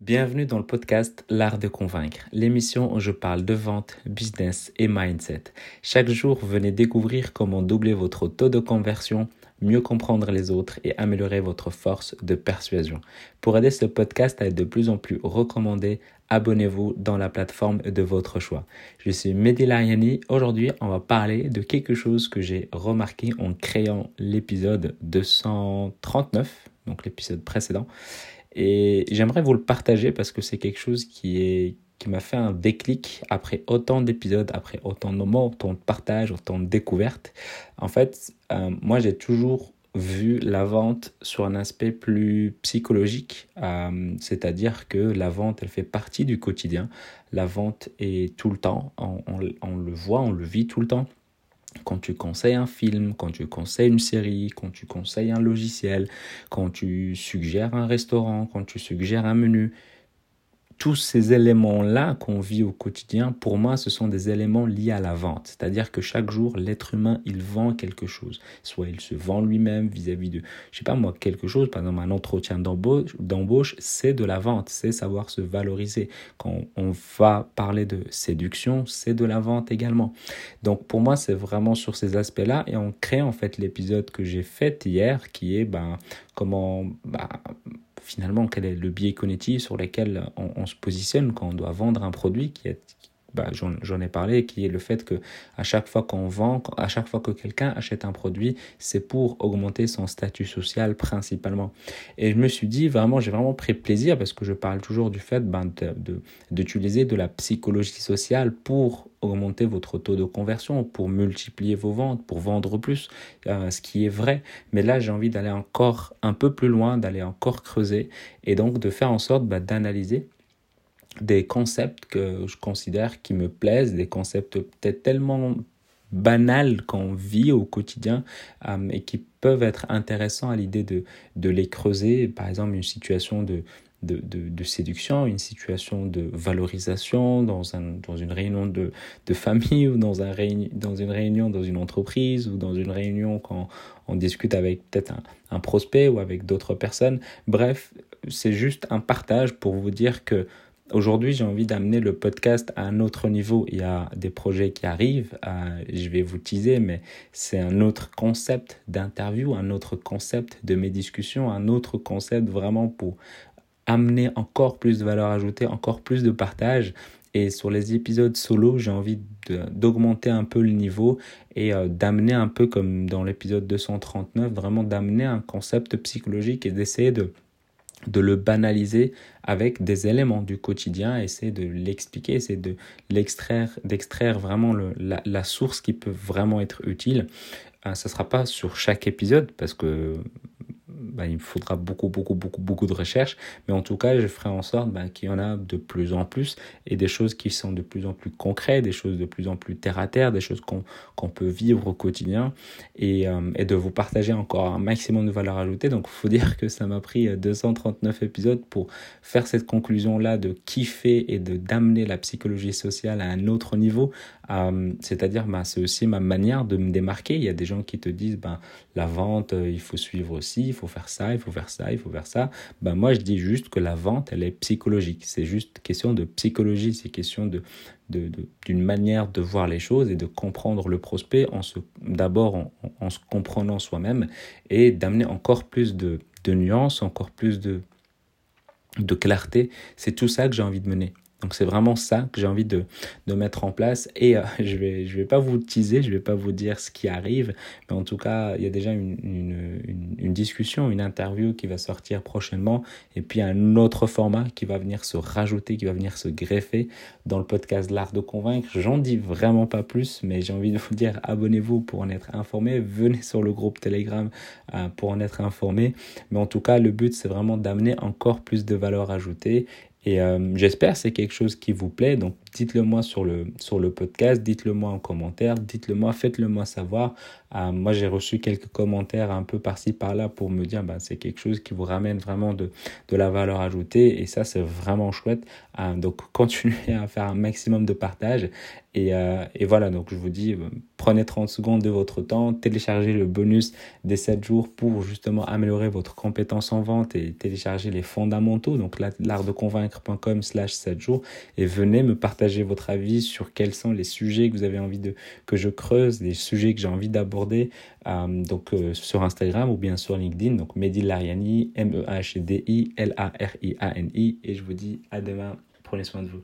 Bienvenue dans le podcast L'Art de Convaincre, l'émission où je parle de vente, business et mindset. Chaque jour, venez découvrir comment doubler votre taux de conversion, mieux comprendre les autres et améliorer votre force de persuasion. Pour aider ce podcast à être de plus en plus recommandé, abonnez-vous dans la plateforme de votre choix. Je suis Mehdi Lariani. Aujourd'hui, on va parler de quelque chose que j'ai remarqué en créant l'épisode 239, donc l'épisode précédent. Et j'aimerais vous le partager parce que c'est quelque chose qui qui m'a fait un déclic après autant d'épisodes, après autant de moments, autant de partages, autant de découvertes. En fait, euh, moi j'ai toujours vu la vente sur un aspect plus psychologique, euh, c'est-à-dire que la vente, elle fait partie du quotidien. La vente est tout le temps, on le voit, on le vit tout le temps quand tu conseilles un film, quand tu conseilles une série, quand tu conseilles un logiciel, quand tu suggères un restaurant, quand tu suggères un menu, tous ces éléments-là qu'on vit au quotidien, pour moi, ce sont des éléments liés à la vente. C'est-à-dire que chaque jour, l'être humain, il vend quelque chose. Soit il se vend lui-même vis-à-vis de, je sais pas moi, quelque chose. Par exemple, un entretien d'embauche, c'est de la vente, c'est savoir se valoriser. Quand on va parler de séduction, c'est de la vente également. Donc, pour moi, c'est vraiment sur ces aspects-là. Et on crée, en fait, l'épisode que j'ai fait hier, qui est, ben, comment, ben, finalement quel est le biais cognitif sur lequel on, se positionne quand on doit vendre un produit qui est bah, j'en ai parlé, qui est le fait que à chaque fois qu'on vend, à chaque fois que quelqu'un achète un produit, c'est pour augmenter son statut social principalement. Et je me suis dit vraiment, j'ai vraiment pris plaisir parce que je parle toujours du fait ben, d'utiliser de, de la psychologie sociale pour augmenter votre taux de conversion, pour multiplier vos ventes, pour vendre plus, euh, ce qui est vrai. Mais là, j'ai envie d'aller encore un peu plus loin, d'aller encore creuser et donc de faire en sorte bah, d'analyser des concepts que je considère qui me plaisent, des concepts peut-être tellement banals qu'on vit au quotidien euh, et qui peuvent être intéressants à l'idée de, de les creuser. Par exemple, une situation de, de, de, séduction, une situation de valorisation dans, un, dans une réunion de, de famille ou dans, un dans une réunion dans une entreprise ou dans une réunion quand on discute avec peut-être un prospect ou avec d'autres personnes. Bref, c'est juste un partage pour vous dire que Aujourd'hui, j'ai envie d'amener le podcast à un autre niveau. Il y a des projets qui arrivent, euh, je vais vous teaser, mais c'est un autre concept d'interview, un autre concept de mes discussions, un autre concept vraiment pour amener encore plus de valeur ajoutée, encore plus de partage. Et sur les épisodes solo, j'ai envie d'augmenter un peu le niveau et euh, d'amener un peu comme dans l'épisode 239, vraiment d'amener un concept psychologique et d'essayer de de le banaliser avec des éléments du quotidien, essayer de l'expliquer, essayer de l'extraire, d'extraire vraiment la, source qui peut vraiment être utile. Euh, ça ne sera pas sur chaque épisode parce que bah, il me faudra beaucoup, beaucoup, beaucoup, beaucoup de recherches. Mais en tout cas, je ferai en sorte bah, qu'il y en a de plus en plus et des choses qui sont de plus en plus concrètes, des choses de plus en plus terre à terre, des choses qu'on peut vivre au quotidien et, euh, et, de vous partager encore un maximum de valeur ajoutée. Donc, il faut dire que ça m'a pris 239 épisodes pour faire cette conclusion-là de kiffer et d'amener la psychologie sociale à un autre niveau. Euh, c'est-à-dire, bah, c'est aussi ma manière de me démarquer. Il y a des gens qui te disent, ben, la vente, euh, il faut suivre aussi, il faut faire ça, il faut faire ça, il faut faire ça. Ben moi, je dis juste que la vente, elle est psychologique. C'est juste question de psychologie, c'est question de, d'une de, manière de voir les choses et de comprendre le prospect en se, d'abord en, en, se comprenant soi-même et d'amener encore plus de, de nuances, encore plus de, de clarté. C'est tout ça que j'ai envie de mener. Donc c'est vraiment ça que j'ai envie de, de, mettre en place. Et euh, je vais je vais pas vous teaser, je vais pas vous dire ce qui arrive, mais en tout cas il y a déjà une, une, une, discussion, une interview qui va sortir prochainement. Et puis un autre format qui va venir se rajouter, qui va venir se greffer dans le podcast L'Art de Convaincre. J'en dis vraiment pas plus, mais j'ai envie de vous dire abonnez-vous pour en être informé, venez sur le groupe Telegram euh, pour en être informé, mais en tout cas le but c'est vraiment d'amener encore plus de valeur ajoutée et euh, j'espère que c'est quelque chose qui vous plaît. Donc dites-le moi sur le, sur le podcast, dites-le moi en commentaire, dites-le moi, faites-le moi savoir. Euh, moi, j'ai reçu quelques commentaires un peu par-ci, par-là pour me dire bah, c'est quelque chose qui vous ramène vraiment de, de la valeur ajoutée. Et ça, c'est vraiment chouette. Euh, donc continuez à faire un maximum de partage. Et, et, voilà, donc je vous dis, prenez 30 secondes de votre temps, téléchargez le bonus des 7 jours pour justement améliorer votre compétence en vente et télécharger les fondamentaux, donc l'artdeconvaincre.com slash 7 jours, et venez me partager votre avis sur quels sont les sujets que vous avez envie de que je creuse, les sujets que j'ai envie d'aborder, euh, donc sur Instagram ou bien sur LinkedIn, donc Mehdi Lariani, M-E-H-D-I-L-A-R-I-A-N-I, et je vous dis à demain, prenez soin de vous.